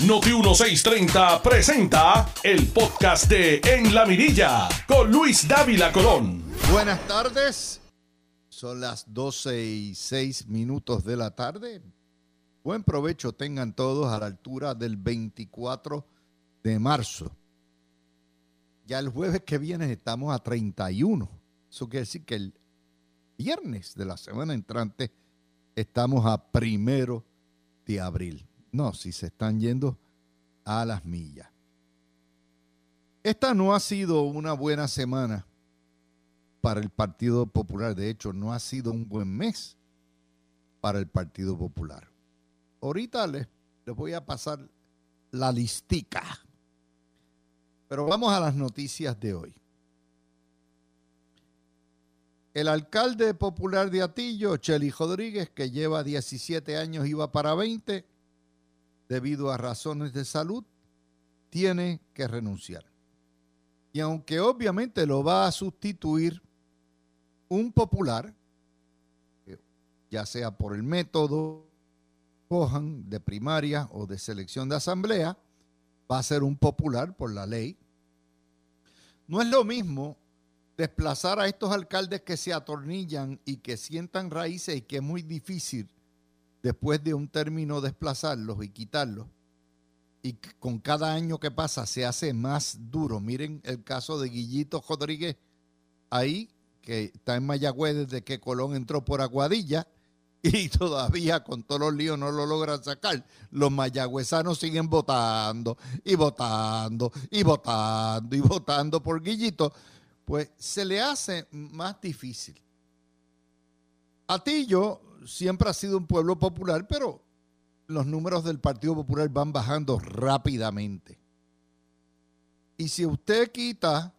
Noti 1630 presenta el podcast de En la Mirilla con Luis Dávila Colón. Buenas tardes. Son las 12 y 6 minutos de la tarde. Buen provecho tengan todos a la altura del 24 de marzo. Ya el jueves que viene estamos a 31. Eso quiere decir que el viernes de la semana entrante estamos a primero de abril. No, si se están yendo a las millas. Esta no ha sido una buena semana para el Partido Popular. De hecho, no ha sido un buen mes para el Partido Popular. Ahorita les, les voy a pasar la listica. Pero vamos a las noticias de hoy. El alcalde popular de Atillo, Cheli Rodríguez, que lleva 17 años, iba para 20, debido a razones de salud, tiene que renunciar. Y aunque obviamente lo va a sustituir un popular, ya sea por el método cojan de primaria o de selección de asamblea, va a ser un popular por la ley. No es lo mismo desplazar a estos alcaldes que se atornillan y que sientan raíces y que es muy difícil después de un término desplazarlos y quitarlos. Y con cada año que pasa se hace más duro. Miren el caso de Guillito Rodríguez ahí, que está en Mayagüez desde que Colón entró por Aguadilla y todavía con todos los líos no lo logran sacar. Los mayagüezanos siguen votando y votando y votando y votando por Guillito pues se le hace más difícil. Atillo siempre ha sido un pueblo popular, pero los números del Partido Popular van bajando rápidamente. Y si usted quita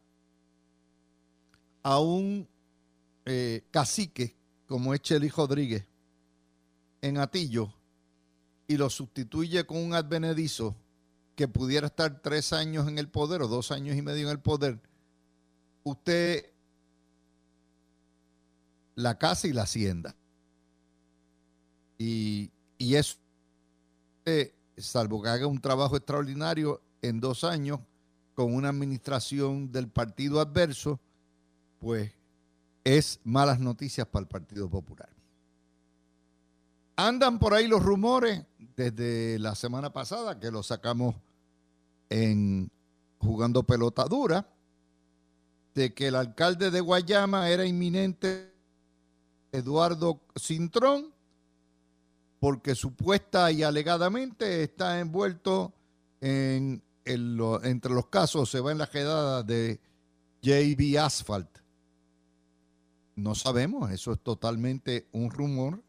a un eh, cacique como es Chely Rodríguez en Atillo y lo sustituye con un advenedizo que pudiera estar tres años en el poder o dos años y medio en el poder, usted la casa y la hacienda. Y, y eso, eh, salvo que haga un trabajo extraordinario en dos años con una administración del partido adverso, pues es malas noticias para el Partido Popular. Andan por ahí los rumores desde la semana pasada que lo sacamos en jugando pelota dura de que el alcalde de Guayama era inminente Eduardo Cintrón, porque supuesta y alegadamente está envuelto en, entre los casos, se va en la quedada de JB Asphalt. No sabemos, eso es totalmente un rumor,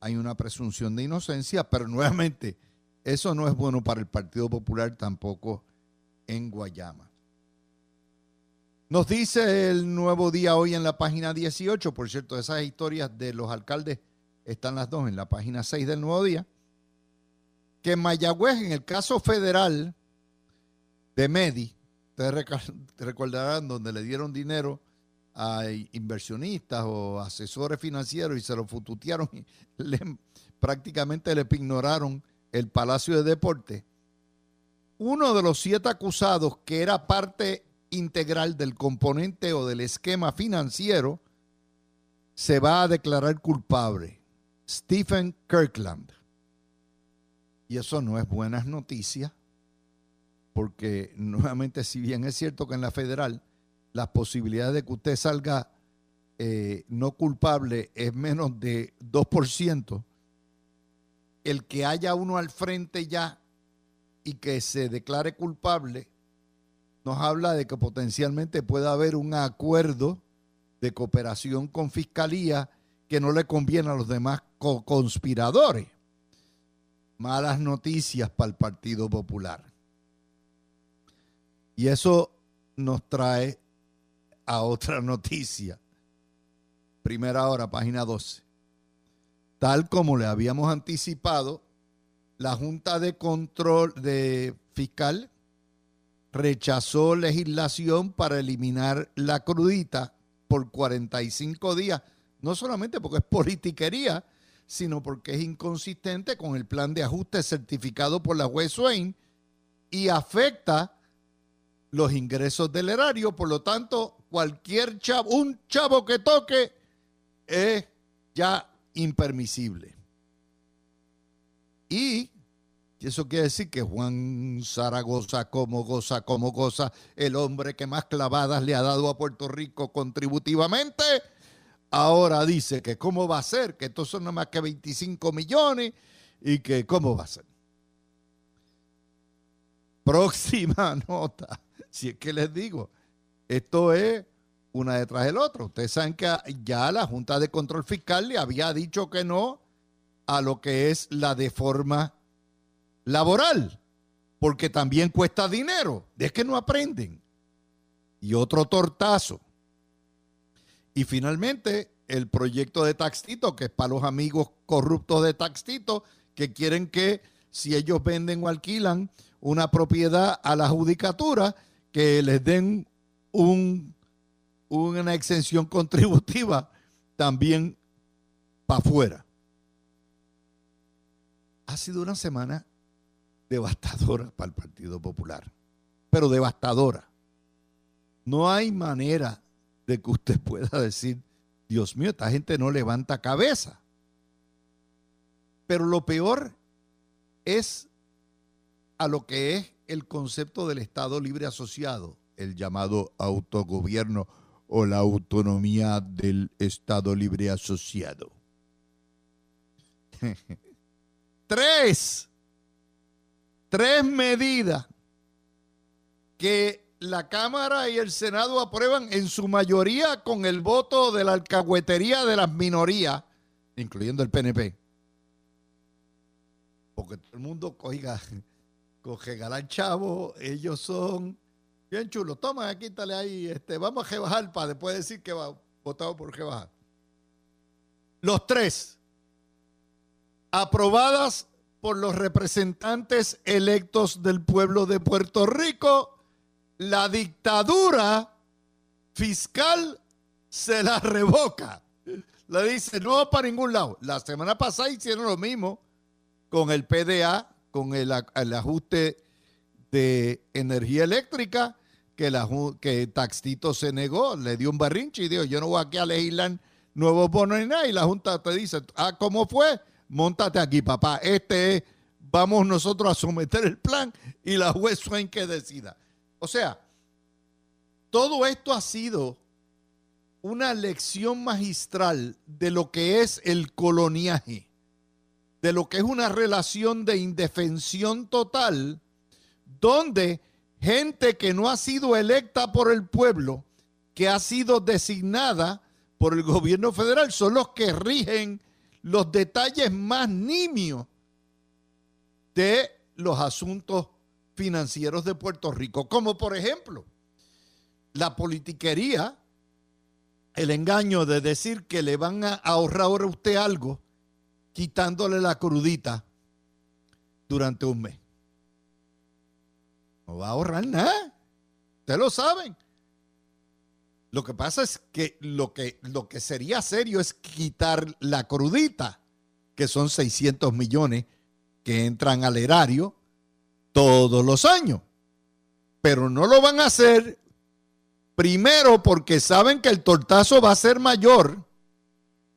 hay una presunción de inocencia, pero nuevamente, eso no es bueno para el Partido Popular tampoco en Guayama. Nos dice el nuevo día hoy en la página 18, por cierto, esas historias de los alcaldes están las dos en la página 6 del nuevo día, que en Mayagüez, en el caso federal de Medi, ustedes recordarán donde le dieron dinero a inversionistas o asesores financieros y se lo fututearon y prácticamente le ignoraron el Palacio de Deporte. Uno de los siete acusados que era parte integral del componente o del esquema financiero, se va a declarar culpable. Stephen Kirkland. Y eso no es buenas noticias, porque nuevamente, si bien es cierto que en la federal las posibilidades de que usted salga eh, no culpable es menos de 2%, el que haya uno al frente ya y que se declare culpable nos habla de que potencialmente pueda haber un acuerdo de cooperación con fiscalía que no le conviene a los demás conspiradores. Malas noticias para el Partido Popular. Y eso nos trae a otra noticia. Primera hora, página 12. Tal como le habíamos anticipado, la Junta de Control de Fiscal rechazó legislación para eliminar la crudita por 45 días, no solamente porque es politiquería, sino porque es inconsistente con el plan de ajuste certificado por la juez Swain y afecta los ingresos del erario. Por lo tanto, cualquier chavo, un chavo que toque es ya impermisible. Y eso quiere decir que Juan Zaragoza, como goza, como goza, el hombre que más clavadas le ha dado a Puerto Rico contributivamente, ahora dice que cómo va a ser, que estos son nada más que 25 millones y que cómo va a ser. Próxima nota, si es que les digo, esto es una detrás del otro. Ustedes saben que ya la Junta de Control Fiscal le había dicho que no a lo que es la deforma laboral, porque también cuesta dinero. Es que no aprenden. Y otro tortazo. Y finalmente, el proyecto de Taxito, que es para los amigos corruptos de Taxito, que quieren que si ellos venden o alquilan una propiedad a la judicatura, que les den un, una exención contributiva también para afuera. Ha sido una semana devastadora para el Partido Popular, pero devastadora. No hay manera de que usted pueda decir, Dios mío, esta gente no levanta cabeza. Pero lo peor es a lo que es el concepto del Estado libre asociado, el llamado autogobierno o la autonomía del Estado libre asociado. Tres tres medidas que la Cámara y el Senado aprueban en su mayoría con el voto de la alcahuetería de las minorías, incluyendo el PNP. Porque todo el mundo coge, coge galán chavo, ellos son bien chulos. Toma, quítale ahí, este, vamos a rebajar para después decir que va votado por rebajar. Los tres, aprobadas por los representantes electos del pueblo de Puerto Rico, la dictadura fiscal se la revoca. Le dice, no para ningún lado. La semana pasada hicieron lo mismo con el PDA, con el, ajuste de energía eléctrica, que, la, Taxito se negó, le dio un barrinche y dijo, yo no voy aquí a legislar nuevos bonos ni nada. Y la Junta te dice, ah, ¿cómo fue? montate aquí, papá. Este es, vamos nosotros a someter el plan y la juez Swain que decida. O sea, todo esto ha sido una lección magistral de lo que es el coloniaje, de lo que es una relación de indefensión total, donde gente que no ha sido electa por el pueblo, que ha sido designada por el gobierno federal, son los que rigen los detalles más nimios de los asuntos financieros de Puerto Rico, como por ejemplo la politiquería, el engaño de decir que le van a ahorrar a usted algo quitándole la crudita durante un mes. No va a ahorrar nada. Ustedes lo saben. Lo que pasa es que lo que, lo que sería serio es quitar la crudita, que son 600 millones que entran al erario todos los años. Pero no lo van a hacer primero porque saben que el tortazo va a ser mayor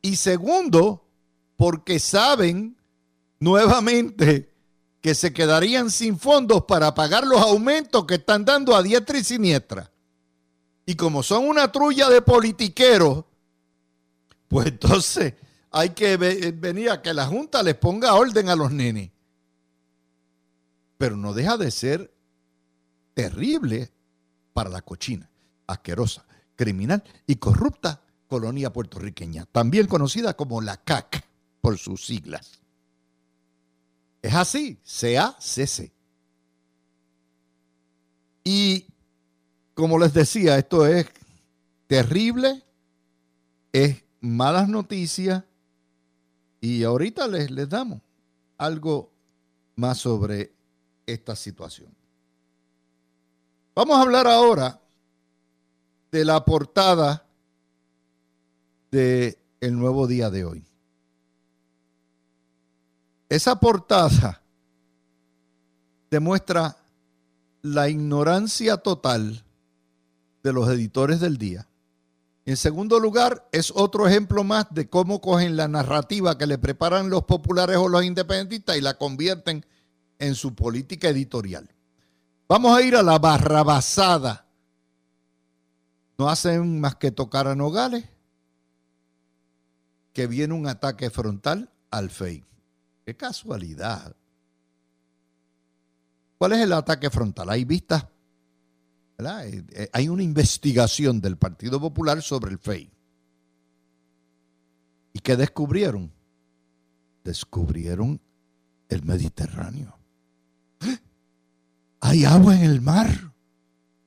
y segundo porque saben nuevamente que se quedarían sin fondos para pagar los aumentos que están dando a diestra y siniestra. Y como son una trulla de politiqueros, pues entonces hay que venir a que la Junta les ponga orden a los nenes. Pero no deja de ser terrible para la cochina, asquerosa, criminal y corrupta colonia puertorriqueña, también conocida como la CAC por sus siglas. Es así, C-A-C-C. Y como les decía, esto es terrible, es malas noticias y ahorita les, les damos algo más sobre esta situación. Vamos a hablar ahora de la portada de el nuevo día de hoy. esa portada demuestra la ignorancia total de los editores del día. En segundo lugar, es otro ejemplo más de cómo cogen la narrativa que le preparan los populares o los independentistas y la convierten en su política editorial. Vamos a ir a la barrabasada. No hacen más que tocar a Nogales, que viene un ataque frontal al FEI. Qué casualidad. ¿Cuál es el ataque frontal? Hay vistas, eh, eh, hay una investigación del Partido Popular sobre el FEI. ¿Y qué descubrieron? Descubrieron el Mediterráneo. Hay agua en el mar.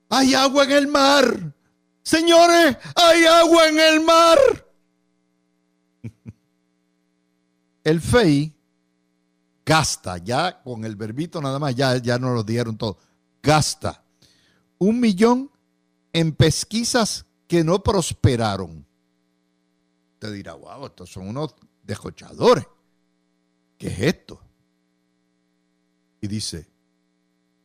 Hay agua en el mar. Señores, hay agua en el mar. El FEI gasta, ya con el verbito nada más, ya, ya nos lo dieron todo, gasta un millón en pesquisas que no prosperaron. Te dirá, wow, estos son unos descochadores. ¿Qué es esto? Y dice,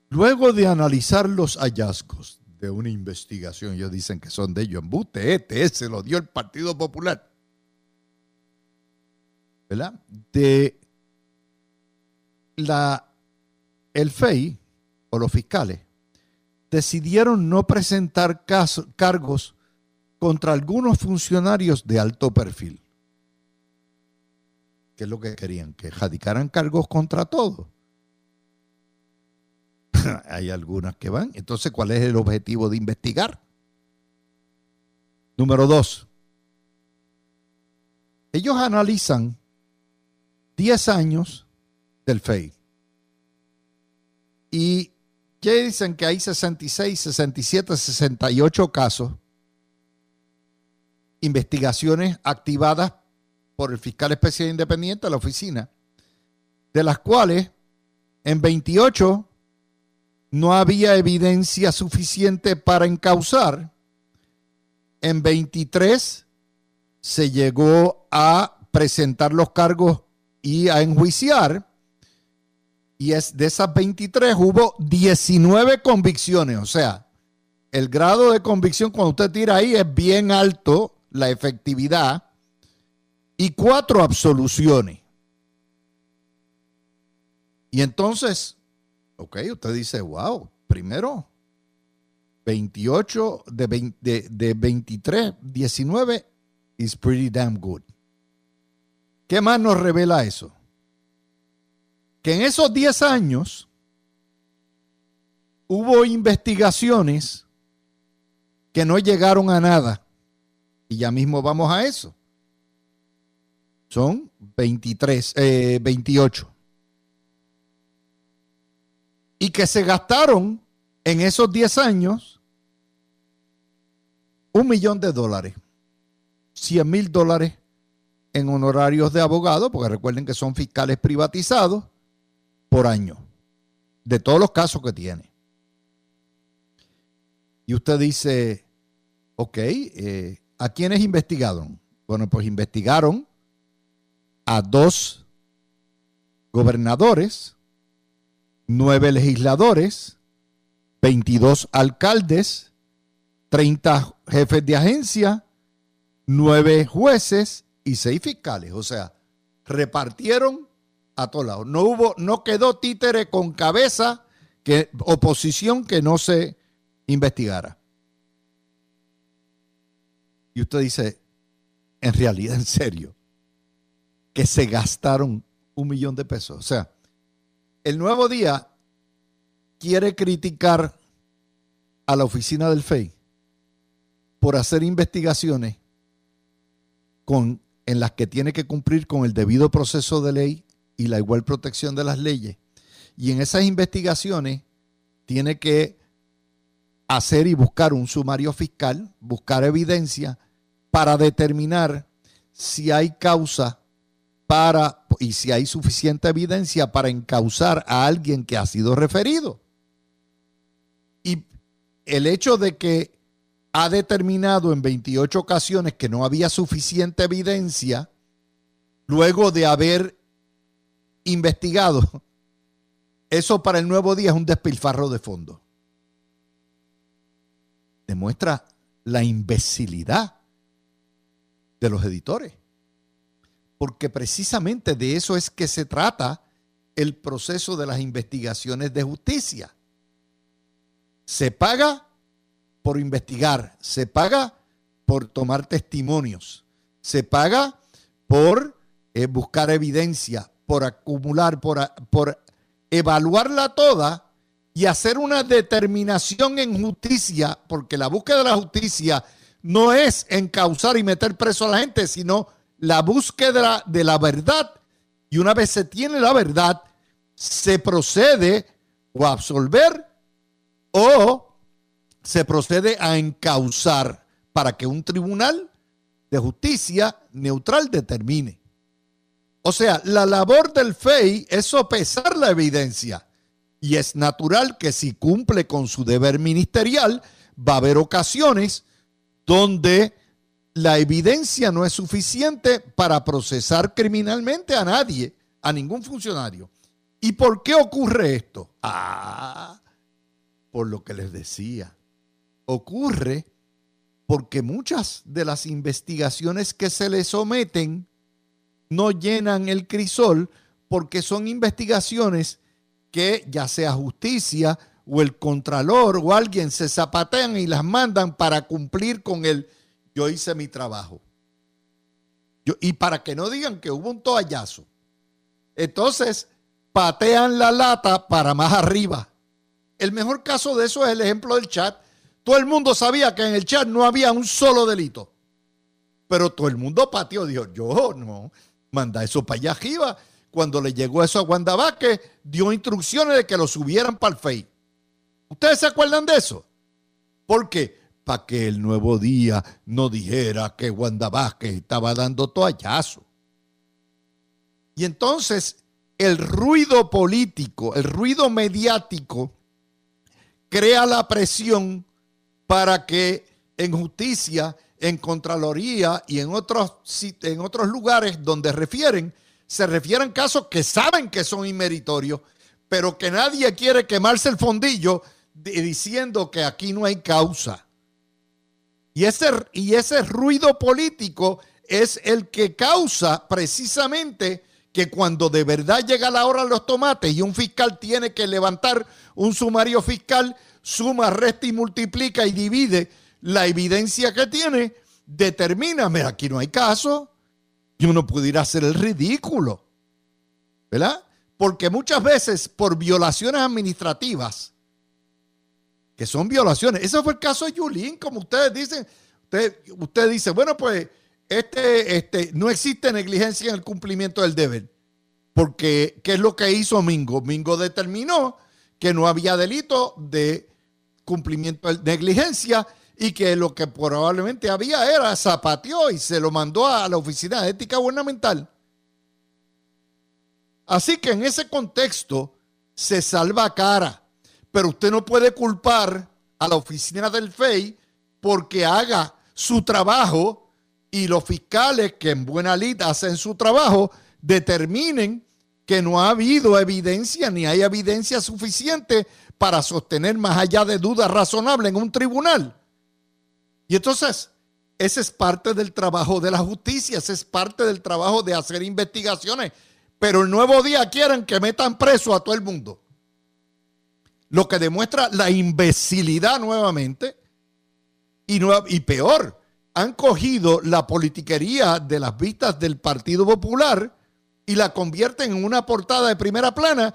luego de analizar los hallazgos de una investigación, ellos dicen que son de ellos, embuste, este, se lo dio el Partido Popular, ¿verdad? De la, el FEI o los fiscales decidieron no presentar cargos contra algunos funcionarios de alto perfil. ¿Qué es lo que querían? Que radicaran cargos contra todos. Hay algunas que van. Entonces, ¿cuál es el objetivo de investigar? Número dos. Ellos analizan 10 años del FEI. Y ya dicen que hay 66, 67, 68 casos, investigaciones activadas por el fiscal especial independiente de la oficina, de las cuales en 28 no había evidencia suficiente para encauzar, en 23 se llegó a presentar los cargos y a enjuiciar. Y es de esas 23 hubo 19 convicciones. O sea, el grado de convicción cuando usted tira ahí es bien alto, la efectividad. Y cuatro absoluciones. Y entonces, ok, usted dice, wow, primero, 28 de, de, de 23, 19 is pretty damn good. ¿Qué más nos revela eso? Que en esos 10 años hubo investigaciones que no llegaron a nada. Y ya mismo vamos a eso. Son 23, 28. Y que se gastaron en esos 10 años un millón de dólares. 100 mil dólares en honorarios de abogado, porque recuerden que son fiscales privatizados por año, de todos los casos que tiene. Y usted dice, ok, eh, ¿a quiénes investigaron? Bueno, pues investigaron a dos gobernadores, nueve legisladores, 22 alcaldes, 30 jefes de agencia, nueve jueces y seis fiscales. O sea, repartieron a todos lados. No hubo, no quedó títere con cabeza que oposición que no se investigara. Y usted dice, en realidad, en serio, que se gastaron un millón de pesos. O sea, el nuevo día quiere criticar a la oficina del FEI por hacer investigaciones con en las que tiene que cumplir con el debido proceso de ley y la igual protección de las leyes. Y en esas investigaciones tiene que hacer y buscar un sumario fiscal, buscar evidencia para determinar si hay causa para y si hay suficiente evidencia para encauzar a alguien que ha sido referido. Y el hecho de que ha determinado en 28 ocasiones que no había suficiente evidencia luego de haber investigados, eso para el nuevo día es un despilfarro de fondo. Demuestra la imbecilidad de los editores. Porque precisamente de eso es que se trata el proceso de las investigaciones de justicia. Se paga por investigar, se paga por tomar testimonios, se paga por eh, buscar evidencia, por acumular, por, por evaluarla toda y hacer una determinación en justicia, porque la búsqueda de la justicia no es encauzar y meter preso a la gente, sino la búsqueda de la verdad. Y una vez se tiene la verdad, se procede o a absolver o se procede a encauzar para que un tribunal de justicia neutral determine. O sea, la labor del FEI es sopesar la evidencia. Y es natural que si cumple con su deber ministerial, va a haber ocasiones donde la evidencia no es suficiente para procesar criminalmente a nadie, a ningún funcionario. ¿Y por qué ocurre esto? Ah, por lo que les decía. Ocurre porque muchas de las investigaciones que se le someten no llenan el crisol porque son investigaciones que ya sea justicia o el contralor o alguien se zapatean y las mandan para cumplir con el yo hice mi trabajo. y para que no digan que hubo un toallazo. Entonces, patean la lata para más arriba. El mejor caso de eso es el ejemplo del chat. Todo el mundo sabía que en el chat no había un solo delito. Pero todo el mundo pateó, dijo, yo no, manda eso para allá arriba. Cuando le llegó eso a Wanda dio instrucciones de que lo subieran para el FEI. ¿Ustedes se acuerdan de eso? ¿Por qué? Para que el nuevo día no dijera que Wanda Vázquez estaba dando toallazo. Y entonces el ruido político, el ruido mediático, crea la presión para que en justicia, en Contraloría y en otros, en otros lugares donde refieren, se refieran casos que saben que son inmeritorios, pero que nadie quiere quemarse el fondillo diciendo que aquí no hay causa. Y ese, y ese ruido político es el que causa precisamente que cuando de verdad llega la hora de los tomates y un fiscal tiene que levantar un sumario fiscal, suma, resta y multiplica y divide la evidencia que tiene, determina, mira, aquí no hay caso, y uno pudiera hacer el ridículo, ¿verdad? Porque muchas veces por violaciones administrativas, que son violaciones. Ese fue el caso de Yulín, como ustedes dicen. Usted, usted dice, bueno, pues este, este, no existe negligencia en el cumplimiento del deber. Porque, ¿qué es lo que hizo Mingo? Mingo determinó que no había delito de cumplimiento de negligencia y que lo que probablemente había era zapateó y se lo mandó a la Oficina de Ética Gubernamental. Así que en ese contexto se salva cara pero usted no puede culpar a la oficina del FEI porque haga su trabajo y los fiscales que en buena lid hacen su trabajo determinen que no ha habido evidencia ni hay evidencia suficiente para sostener más allá de dudas razonables en un tribunal. Y entonces, ese es parte del trabajo de la justicia, ese es parte del trabajo de hacer investigaciones. Pero el nuevo día quieren que metan preso a todo el mundo lo que demuestra la imbecilidad nuevamente y, y peor, han cogido la politiquería de las vistas del Partido Popular y la convierten en una portada de primera plana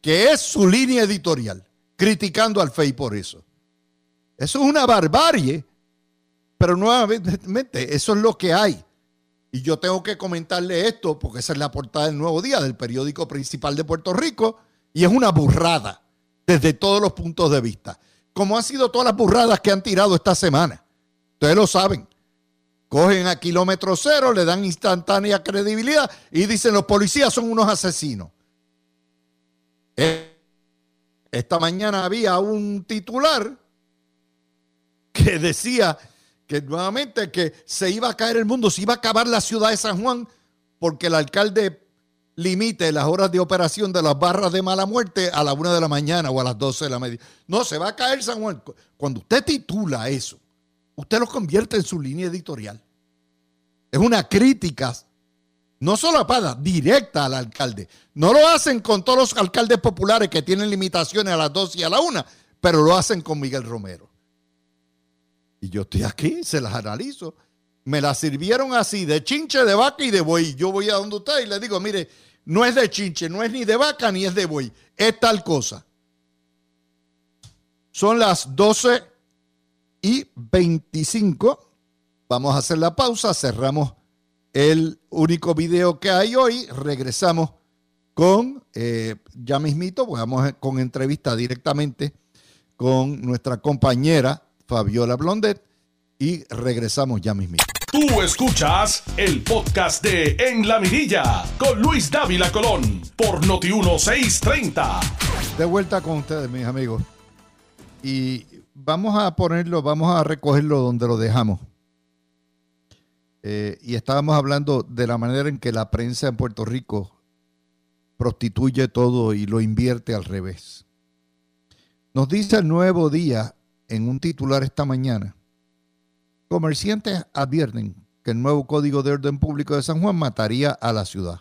que es su línea editorial, criticando al FEI por eso. Eso es una barbarie, pero nuevamente eso es lo que hay. Y yo tengo que comentarle esto porque esa es la portada del Nuevo Día del periódico principal de Puerto Rico y es una burrada desde todos los puntos de vista. Como han sido todas las burradas que han tirado esta semana. Ustedes lo saben. Cogen a kilómetro cero, le dan instantánea credibilidad y dicen los policías son unos asesinos. Eh, esta mañana había un titular que decía que nuevamente que se iba a caer el mundo, se iba a acabar la ciudad de San Juan porque el alcalde limite las horas de operación de las barras de mala muerte a la una de la mañana o a las 12 de la media. No, se va a caer San Juan. Cuando usted titula eso, usted lo convierte en su línea editorial. Es una crítica, no solo a directa al alcalde. No lo hacen con todos los alcaldes populares que tienen limitaciones a las 12 y a la una, pero lo hacen con Miguel Romero. Y yo estoy aquí, se las analizo. Me las sirvieron así, de chinche, de vaca y de buey. Yo voy a donde usted y le digo, mire, no es de chinche, no es ni de vaca ni es de buey, es tal cosa. Son las 12 y 25. Vamos a hacer la pausa, cerramos el único video que hay hoy, regresamos con, eh, ya mismito, pues vamos con entrevista directamente con nuestra compañera Fabiola Blondet y regresamos ya mismito. Tú escuchas el podcast de En la Mirilla con Luis Dávila Colón por Noti 1630. De vuelta con ustedes, mis amigos. Y vamos a ponerlo, vamos a recogerlo donde lo dejamos. Eh, y estábamos hablando de la manera en que la prensa en Puerto Rico prostituye todo y lo invierte al revés. Nos dice el nuevo día en un titular esta mañana Comerciantes advierten que el nuevo Código de Orden Público de San Juan mataría a la ciudad.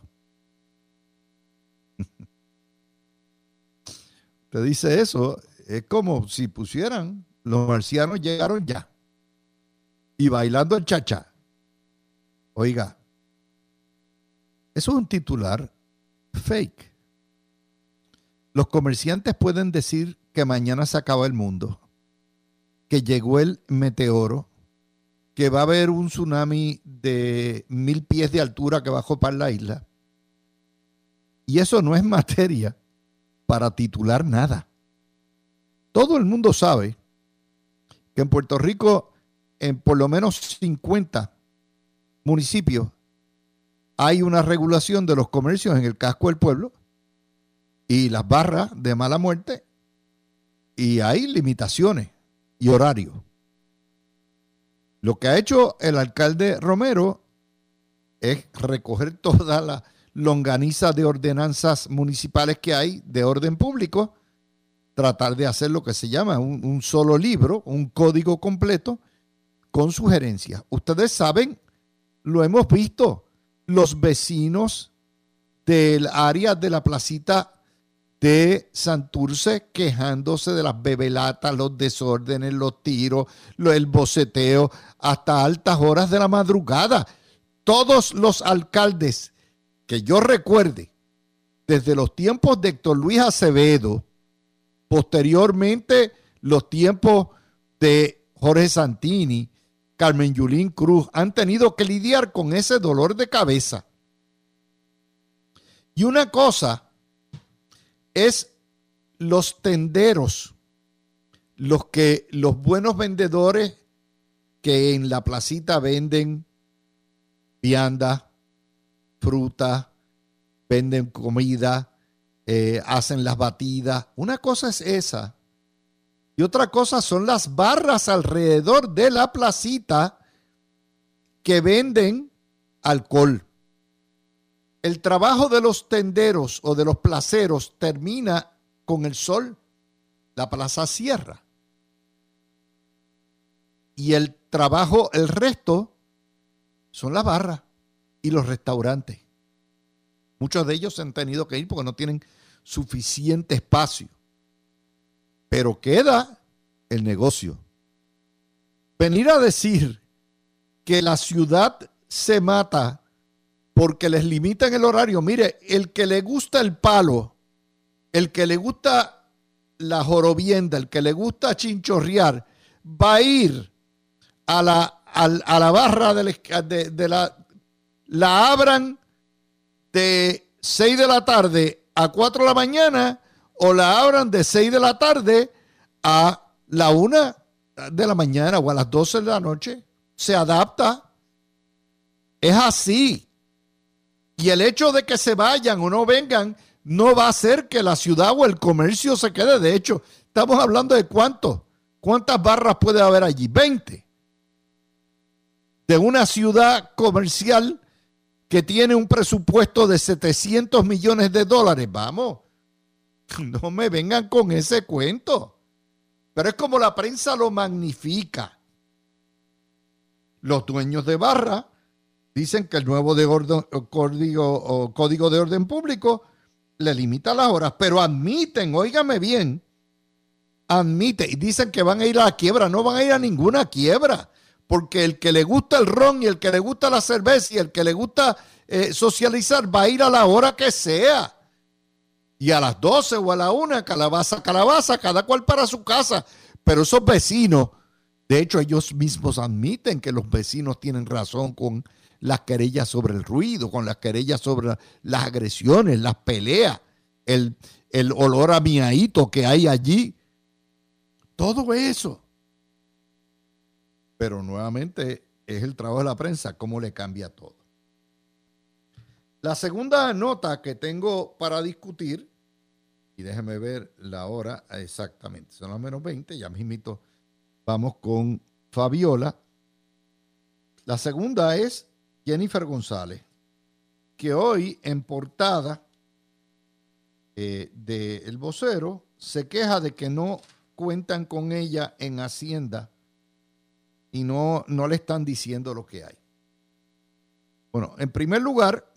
Te dice eso, es como si pusieran, los marcianos llegaron ya y bailando el chacha. Oiga, eso es un titular fake. Los comerciantes pueden decir que mañana se acaba el mundo, que llegó el meteoro, que va a haber un tsunami de mil pies de altura que bajó para la isla. Y eso no es materia para titular nada. Todo el mundo sabe que en Puerto Rico, en por lo menos 50 municipios, hay una regulación de los comercios en el casco del pueblo y las barras de mala muerte y hay limitaciones y horarios. Lo que ha hecho el alcalde Romero es recoger toda la longaniza de ordenanzas municipales que hay de orden público, tratar de hacer lo que se llama un, solo libro, un código completo con sugerencias. Ustedes saben, lo hemos visto, los vecinos del área de la placita de Santurce quejándose de las bebelatas, los desórdenes, los tiros, el boceteo, hasta altas horas de la madrugada. Todos los alcaldes que yo recuerde, desde los tiempos de Héctor Luis Acevedo, posteriormente los tiempos de Jorge Santini, Carmen Yulín Cruz, han tenido que lidiar con ese dolor de cabeza. Y una cosa es los tenderos, los que los buenos vendedores que en la placita venden vianda, fruta, venden comida, eh, hacen las batidas. Una cosa es esa. Y otra cosa son las barras alrededor de la placita que venden alcohol el trabajo de los tenderos o de los placeros termina con el sol. La plaza cierra. Y el trabajo, el resto, son las barras y los restaurantes. Muchos de ellos se han tenido que ir porque no tienen suficiente espacio. Pero queda el negocio. Venir a decir que la ciudad se mata porque les limitan el horario. Mire, el que le gusta el palo, el que le gusta la jorobienda, el que le gusta chinchorrear, va a ir a la, a, la barra de, de, la... La abran de 6 de la tarde a 4 de la mañana o la abran de 6 de la tarde a la 1 de la mañana o a las 12 de la noche. Se adapta. Es así. Y el hecho de que se vayan o no vengan no va a hacer que la ciudad o el comercio se quede. De hecho, estamos hablando de cuánto, cuántas barras puede haber allí. 20. De una ciudad comercial que tiene un presupuesto de 700 millones de dólares. Vamos, no me vengan con ese cuento. Pero es como la prensa lo magnifica. Los dueños de barra dicen que el nuevo código, de orden público le limita las horas, pero admiten, óigame bien, admiten y dicen que van a ir a la quiebra, no van a ir a ninguna quiebra, porque el que le gusta el ron y el que le gusta la cerveza y el que le gusta eh, socializar va a ir a la hora que sea. Y a las 12 o a la 1, calabaza, calabaza, cada cual para su casa. Pero esos vecinos, de hecho ellos mismos admiten que los vecinos tienen razón con las querellas sobre el ruido, con las querellas sobre las agresiones, las peleas, el, el olor a que hay allí. Todo eso. Pero nuevamente es el trabajo de la prensa, cómo le cambia todo. La segunda nota que tengo para discutir, y déjeme ver la hora exactamente, son las menos 20, ya mismito vamos con Fabiola. La segunda es Jennifer González, que hoy en portada eh, de El Vocero se queja de que no cuentan con ella en Hacienda y no, no le están diciendo lo que hay. Bueno, en primer lugar,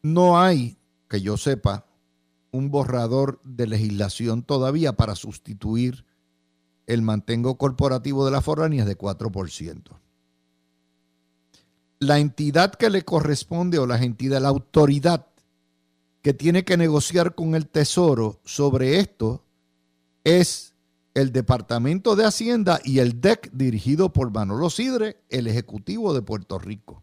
no hay, que yo sepa, un borrador de legislación todavía para sustituir el mantengo corporativo de las foráneas de 4% la entidad que le corresponde o la entidad, la autoridad que tiene que negociar con el Tesoro sobre esto es el Departamento de Hacienda y el DEC dirigido por Manolo Sidre, el Ejecutivo de Puerto Rico.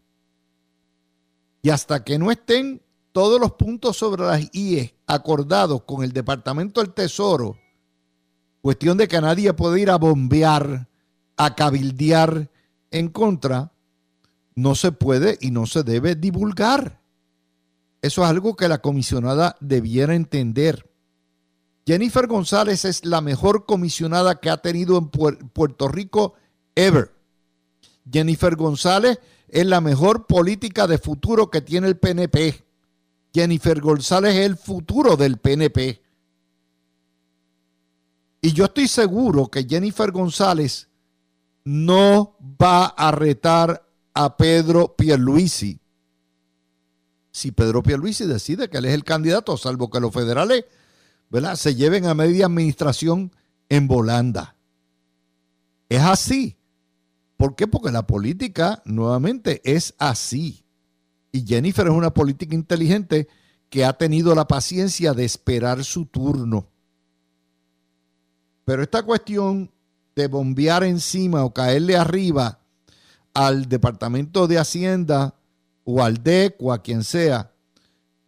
Y hasta que no estén todos los puntos sobre las IE acordados con el Departamento del Tesoro, cuestión de que nadie puede ir a bombear, a cabildear en contra, no se puede y no se debe divulgar. Eso es algo que la comisionada debiera entender. Jennifer González es la mejor comisionada que ha tenido en Puerto Rico ever. Jennifer González es la mejor política de futuro que tiene el PNP. Jennifer González es el futuro del PNP. Y yo estoy seguro que Jennifer González no va a retar a Pedro Pierluisi. Si Pedro Pierluisi decide que él es el candidato, salvo que los federales ¿verdad? se lleven a media administración en volanda. Es así. ¿Por qué? Porque la política, nuevamente, es así. Y Jennifer es una política inteligente que ha tenido la paciencia de esperar su turno. Pero esta cuestión de bombear encima o caerle arriba al Departamento de Hacienda o al DEC o a quien sea.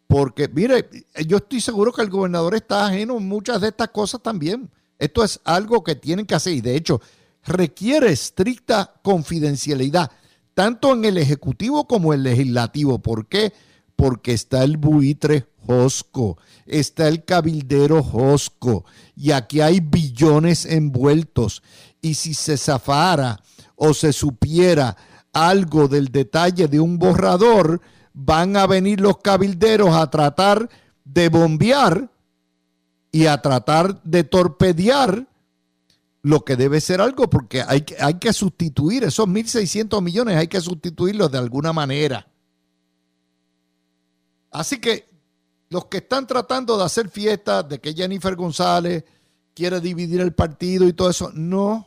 Porque, mire, yo estoy seguro que el gobernador está ajeno a muchas de estas cosas también. Esto es algo que tienen que hacer y de hecho requiere estricta confidencialidad, tanto en el Ejecutivo como en el Legislativo. ¿Por qué? Porque está el buitre Josco, está el cabildero Josco y aquí hay billones envueltos. Y si se zafara o se supiera algo del detalle de un borrador, van a venir los cabilderos a tratar de bombear y a tratar de torpedear lo que debe ser algo, porque hay, hay que sustituir esos 1.600 millones, hay que sustituirlos de alguna manera. Así que los que están tratando de hacer fiesta de que Jennifer González quiere dividir el partido y todo eso, no,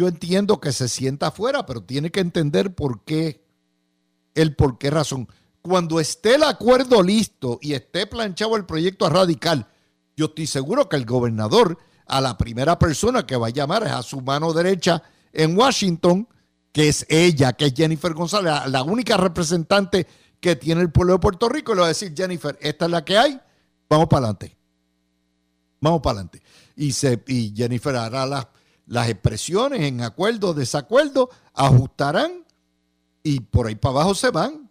yo entiendo que se sienta afuera, pero tiene que entender por qué, el por qué razón. Cuando esté el acuerdo listo y esté planchado el proyecto radical, yo estoy seguro que el gobernador a la primera persona que va a llamar es a su mano derecha en Washington, que es ella, que es Jennifer González, la única representante que tiene el pueblo de Puerto Rico, y le va a decir, Jennifer, esta es la que hay, vamos para adelante. Vamos para adelante. Y, se, y Jennifer hará las las expresiones en acuerdo o desacuerdo ajustarán y por ahí para abajo se van.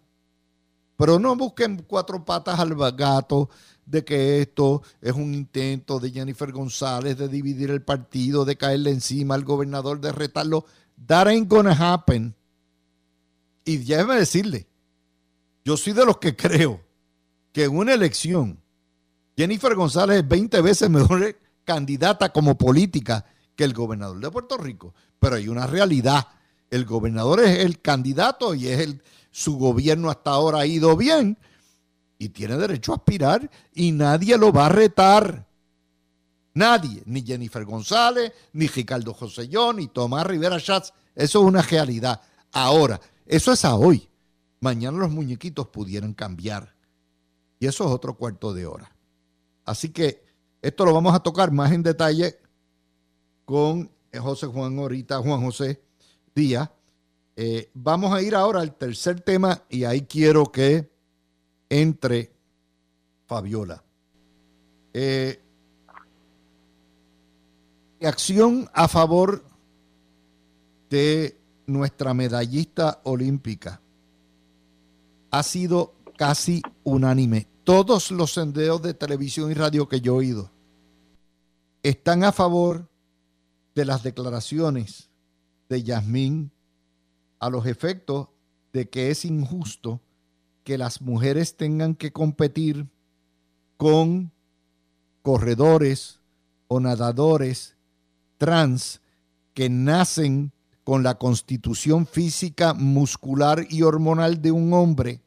Pero no busquen cuatro patas al gato de que esto es un intento de Jennifer González de dividir el partido, de caerle encima al gobernador, de retarlo. That ain't gonna happen. Y déjeme decirle, yo soy de los que creo que en una elección Jennifer González es 20 veces mejor candidata como política que el gobernador de Puerto Rico. Pero hay una realidad. El gobernador es el candidato y es el, su gobierno hasta ahora ha ido bien y tiene derecho a aspirar y nadie lo va a retar. Nadie, ni Jennifer González, ni Ricardo Josellón, ni Tomás Rivera Schatz. Eso es una realidad. Ahora, eso es a hoy. Mañana los muñequitos pudieran cambiar. Y eso es otro cuarto de hora. Así que esto lo vamos a tocar más en detalle con José Juan ahorita, Juan José Díaz. Eh, vamos a ir ahora al tercer tema y ahí quiero que entre Fabiola. Eh, acción a favor de nuestra medallista olímpica ha sido casi unánime. Todos los sendeos de televisión y radio que yo he oído están a favor de las declaraciones de Yasmín a los efectos de que es injusto que las mujeres tengan que competir con corredores o nadadores trans que nacen con la constitución física, muscular y hormonal de un hombre,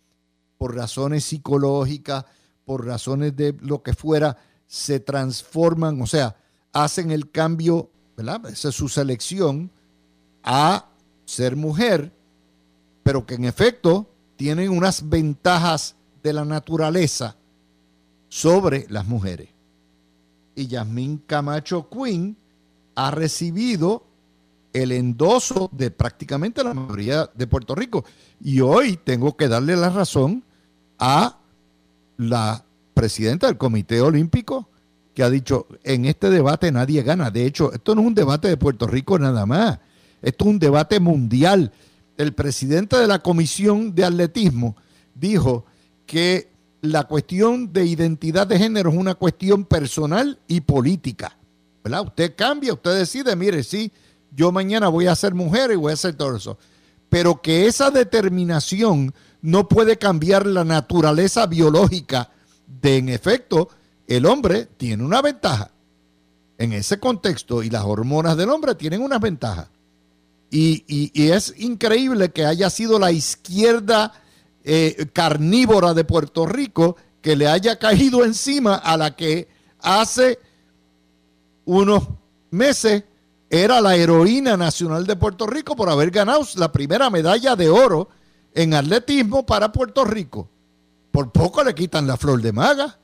por razones psicológicas, por razones de lo que fuera, se transforman, o sea, hacen el cambio, Esa es su selección a ser mujer, pero que en efecto tienen unas ventajas de la naturaleza sobre las mujeres. Y Yasmín Camacho Quinn ha recibido el endoso de prácticamente la mayoría de Puerto Rico. Y hoy tengo que darle la razón a la presidenta del Comité Olímpico que ha dicho, en este debate nadie gana. De hecho, esto no es un debate de Puerto Rico nada más, esto es un debate mundial. El presidente de la Comisión de Atletismo dijo que la cuestión de identidad de género es una cuestión personal y política. ¿verdad? Usted cambia, usted decide, mire, sí, yo mañana voy a ser mujer y voy a hacer todo eso. Pero que esa determinación no puede cambiar la naturaleza biológica de, en efecto, el hombre tiene una ventaja. En ese contexto, y las hormonas del hombre tienen una ventaja. Y, es increíble que haya sido la izquierda eh, carnívora de Puerto Rico que le haya caído encima a la que hace unos meses era la heroína nacional de Puerto Rico por haber ganado la primera medalla de oro en atletismo para Puerto Rico. Por poco le quitan la flor de maga.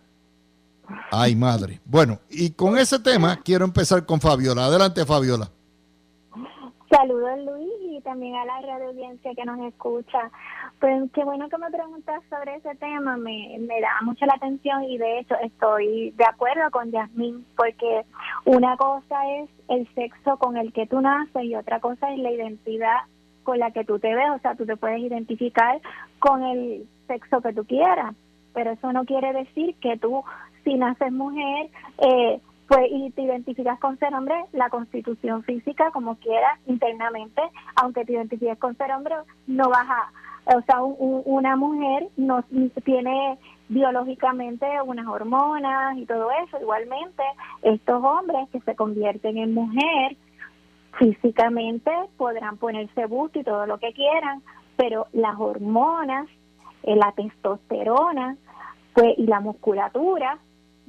Ay, madre. Bueno, y con ese tema quiero empezar con Fabiola. Adelante, Fabiola. Saludos, Luis, y también a la radio audiencia que nos escucha. Pues qué bueno que me preguntas sobre ese tema, me, me da mucho la atención y de hecho estoy de acuerdo con Yasmín, porque una cosa es el sexo con el que tú naces y otra cosa es la identidad con la que tú te ves, o sea, tú te puedes identificar con el sexo que tú quieras, pero eso no quiere decir que tú, si naces mujer, eh, pues y te identificas con ser hombre, la constitución física, como quieras, internamente, aunque te identifiques con ser hombre, no vas a, o sea, una mujer no tiene biológicamente unas hormonas y todo eso. Igualmente, estos hombres que se convierten en mujer, físicamente podrán ponerse busto y todo lo que quieran, pero las hormonas, eh, la testosterona pues, y la musculatura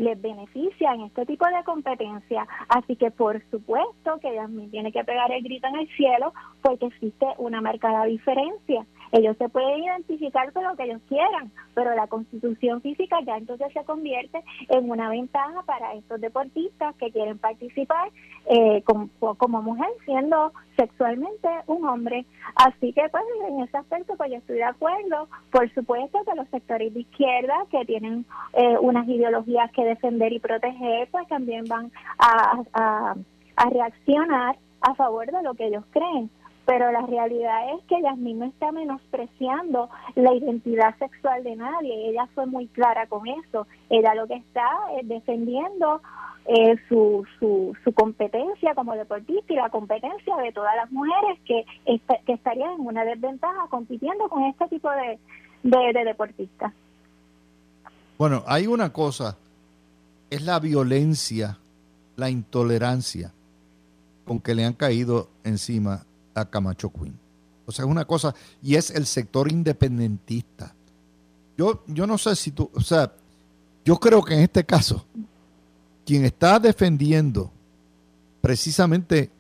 les beneficia en este tipo de competencia. Así que por supuesto que también tiene que pegar el grito en el cielo porque existe una marcada diferencia. Ellos se pueden identificar con lo que ellos quieran, pero la constitución física ya entonces se convierte en una ventaja para estos deportistas que quieren participar eh, como, mujer, siendo sexualmente un hombre. Así que pues en ese aspecto pues yo estoy de acuerdo. Por supuesto que los sectores de izquierda que tienen eh, unas ideologías que defender y proteger pues también van a reaccionar a favor de lo que ellos creen pero la realidad es que Yasmín no está menospreciando la identidad sexual de nadie, ella fue muy clara con eso, ella lo que está es defendiendo eh, su, su, competencia como deportista y la competencia de todas las mujeres que, que estarían en una desventaja compitiendo con este tipo de, de, deportistas. Bueno, hay una cosa, es la violencia, la intolerancia con que le han caído encima a Camacho Queen. O sea, es una cosa, y es el sector independentista. Yo, yo no sé si tú, o sea, yo creo que en este caso, quien está defendiendo precisamente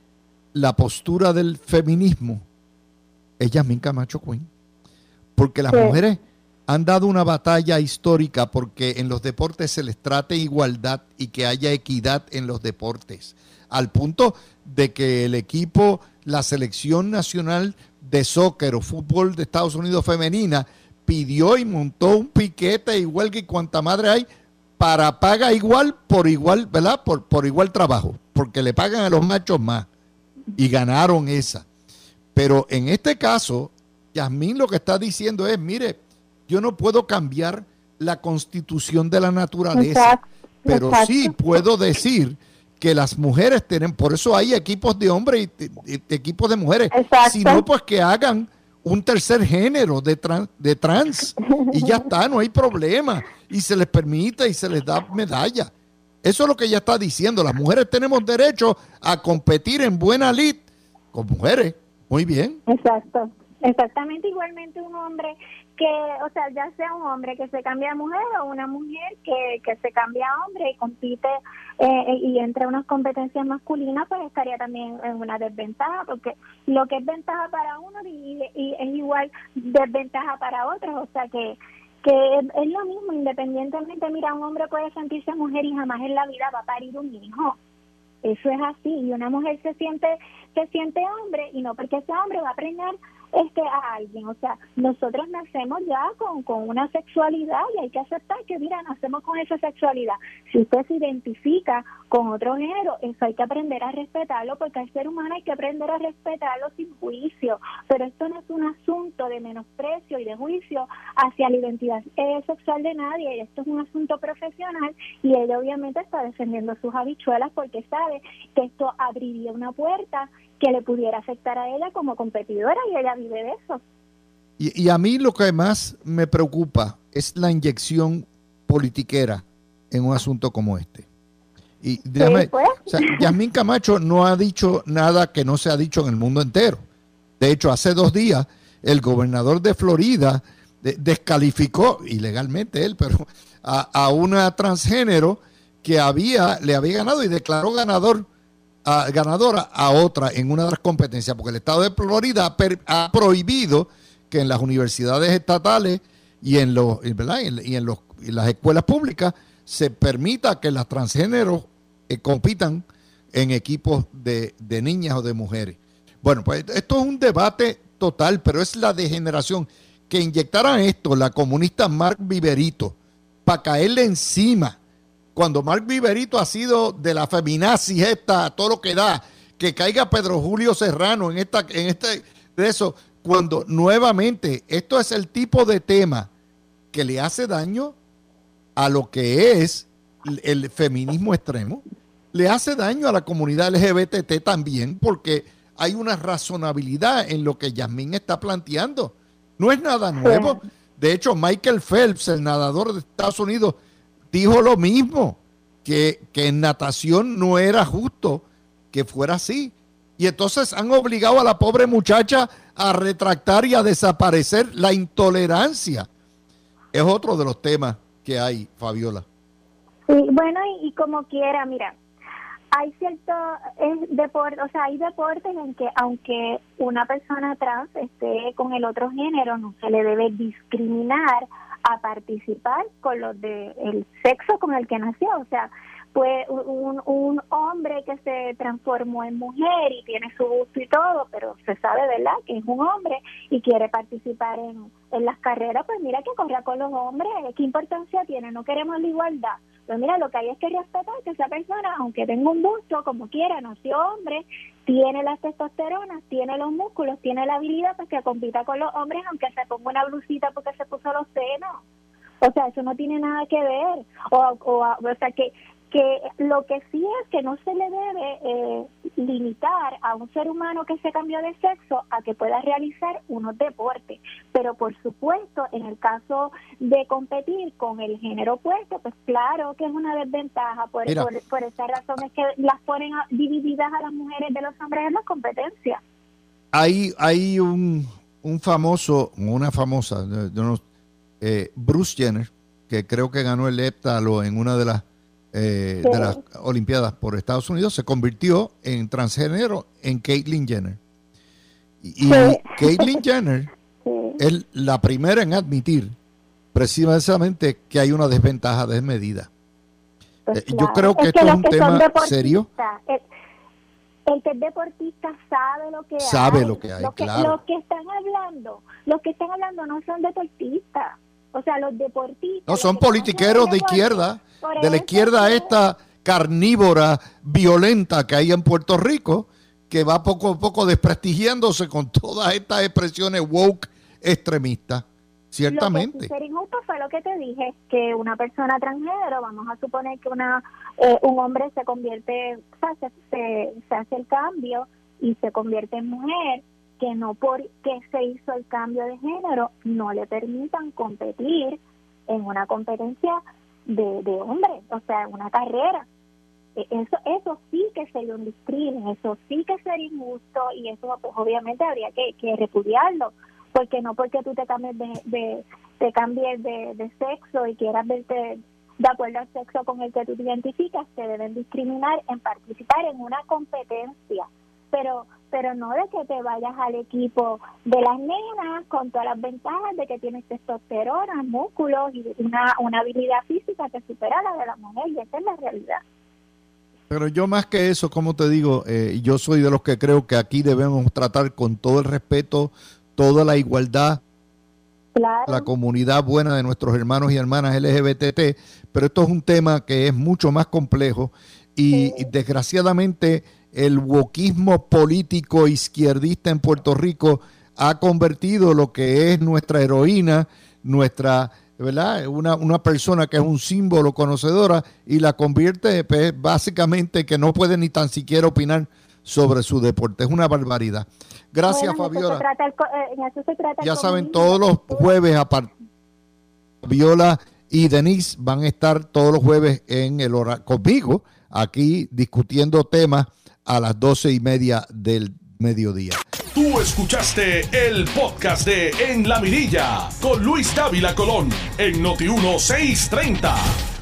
la postura del feminismo es Yasmin Camacho Queen. Porque las mujeres han dado una batalla histórica porque en los deportes se les trate igualdad y que haya equidad en los deportes. Al punto de que el equipo, la selección nacional de soccer o fútbol de Estados Unidos femenina, pidió y montó un piquete igual que cuanta madre hay para paga igual por igual, ¿verdad? Por, por igual trabajo, porque le pagan a los machos más y ganaron esa. Pero en este caso, Yasmín lo que está diciendo es, mire, yo no puedo cambiar la constitución de la naturaleza, pero sí puedo decir que las mujeres tienen, por eso hay equipos de hombres y, equipos de mujeres, sino pues que hagan un tercer género de trans, de trans y ya está, no hay problema. Y se les permite y se les da medalla. Eso es lo que ella está diciendo. Las mujeres tenemos derecho a competir en buena lid con mujeres. Muy bien. Exacto. Exactamente, igualmente un hombre que, o sea, ya sea un hombre que se cambia a mujer o una mujer que, que se cambia a hombre y compite eh, y entre unas competencias masculinas, pues estaría también en una desventaja, porque lo que es ventaja para uno y, es igual desventaja para otros, o sea que que es lo mismo, independientemente, mira, un hombre puede sentirse mujer y jamás en la vida va a parir un hijo. Eso es así, y una mujer se siente se siente hombre y no porque ese hombre va a preñar este a alguien. O sea, nosotros nacemos ya con, con una sexualidad y hay que aceptar que, mira, nacemos con esa sexualidad. Si usted se identifica con otro género, eso hay que aprender a respetarlo porque al ser humano hay que aprender a respetarlo sin juicio. Pero esto no es un asunto de menosprecio y de juicio hacia la identidad eh, sexual de nadie. Esto es un asunto profesional y ella obviamente está defendiendo sus habichuelas porque sabe que esto abriría una puerta que le pudiera afectar a ella como competidora y ella vive de eso. Y, a mí lo que más me preocupa es la inyección politiquera en un asunto como este. Y déjame, pues. Yasmín Camacho no ha dicho nada que no se ha dicho en el mundo entero. De hecho, hace dos días el gobernador de Florida descalificó, ilegalmente él, pero a, a, una transgénero que había, le había ganado y declaró ganador ganadora a otra en una de las competencias, porque el estado de Florida ha, prohibido que en las universidades estatales y en, los, y en, los, las escuelas públicas se permita que las transgéneros eh, compitan en equipos de, de niñas o de mujeres. Bueno, pues esto es un debate total, pero es la degeneración. Que inyectaran esto la comunista Mark Viverito para caerle encima cuando Mark Viverito ha sido de la feminazi esta, todo lo que da, que caiga Pedro Julio Serrano en esta, en este, de eso, cuando nuevamente esto es el tipo de tema que le hace daño a lo que es el feminismo extremo, le hace daño a la comunidad LGBT también, porque hay una razonabilidad en lo que Yasmín está planteando. No es nada nuevo. De hecho, Michael Phelps, el nadador de Estados Unidos, dijo lo mismo, que, en natación no era justo que fuera así. Y entonces han obligado a la pobre muchacha a retractar y a desaparecer la intolerancia. Es otro de los temas que hay, Fabiola. Sí, bueno, y, como quiera, mira, hay cierto deporte, o sea, hay deportes en que aunque una persona trans esté con el otro género, no se le debe discriminar a participar con los de el sexo con el que nació, o sea, pues un, un hombre que se transformó en mujer y tiene su gusto y todo, pero se sabe, ¿verdad?, que es un hombre y quiere participar en, en las carreras, pues mira que corra con los hombres, ¿qué importancia tiene? No queremos la igualdad. Pues mira, lo que hay es que respetar que esa persona, aunque tenga un gusto, como quiera, nació hombre, tiene las testosteronas, tiene los músculos, tiene la habilidad pues que compita con los hombres, aunque se ponga una blusita porque se puso los senos. O sea, eso no tiene nada que ver. O, o, o sea, que que lo que sí es que no se le debe eh, limitar a un ser humano que se cambió de sexo a que pueda realizar unos deportes. Pero por supuesto, en el caso de competir con el género opuesto, pues claro que es una desventaja. Por, por, por esas razones que las ponen divididas a las mujeres de los hombres en las competencias. Hay, hay un, un famoso, una famosa, eh, Bruce Jenner, que creo que ganó el heptalo en una de las eh, de las Olimpiadas por Estados Unidos, se convirtió en transgénero en Caitlyn Jenner. Y, Caitlyn Jenner es la primera en admitir precisamente que hay una desventaja desmedida. Pues eh, yo creo que esto es un tema serio. El, que es deportista sabe lo que sabe lo que hay, que, claro. Los que están hablando, los que están hablando no son deportistas. O sea, los deportistas. No, son politiqueros de izquierda de la izquierda esta carnívora, violenta que hay en Puerto Rico, que va poco a poco desprestigiándose con todas estas expresiones woke extremistas. Ciertamente. Lo injusto fue lo que te dije, que una persona transgénero, vamos a suponer que una eh, un hombre se convierte, o sea, se, se, hace el cambio y se convierte en mujer, que no porque se hizo el cambio de género no le permitan competir en una competencia de, de hombres, o sea, una carrera. E, eso, eso sí que sería un discrimen, eso sí que sería injusto y eso pues obviamente habría que, que repudiarlo, porque no porque tú te cambies de, de te cambies de, de sexo y quieras verte de acuerdo al sexo con el que tú te identificas, te deben discriminar en participar en una competencia. Pero pero no de que te vayas al equipo de las nenas con todas las ventajas de que tienes testosterona, músculos y una, una habilidad física que supera la de la mujer y esa es la realidad. Pero yo más que eso, como te digo, eh, yo soy de los que creo que aquí debemos tratar con todo el respeto, toda la igualdad, la comunidad buena de nuestros hermanos y hermanas LGBT, pero esto es un tema que es mucho más complejo y desgraciadamente el wokismo político izquierdista en Puerto Rico ha convertido lo que es nuestra heroína, nuestra, ¿verdad? Una, una persona que es un símbolo conocedora y la convierte pues, básicamente que no puede ni tan siquiera opinar sobre su deporte. Es una barbaridad. Gracias, Fabiola. Ya saben, todos los jueves, Fabiola y Denise van a estar todos los jueves en el hora conmigo, aquí discutiendo temas a las doce y media del mediodía. Tú escuchaste el podcast de En la Mirilla con Luis Dávila Colón en Noti 1630.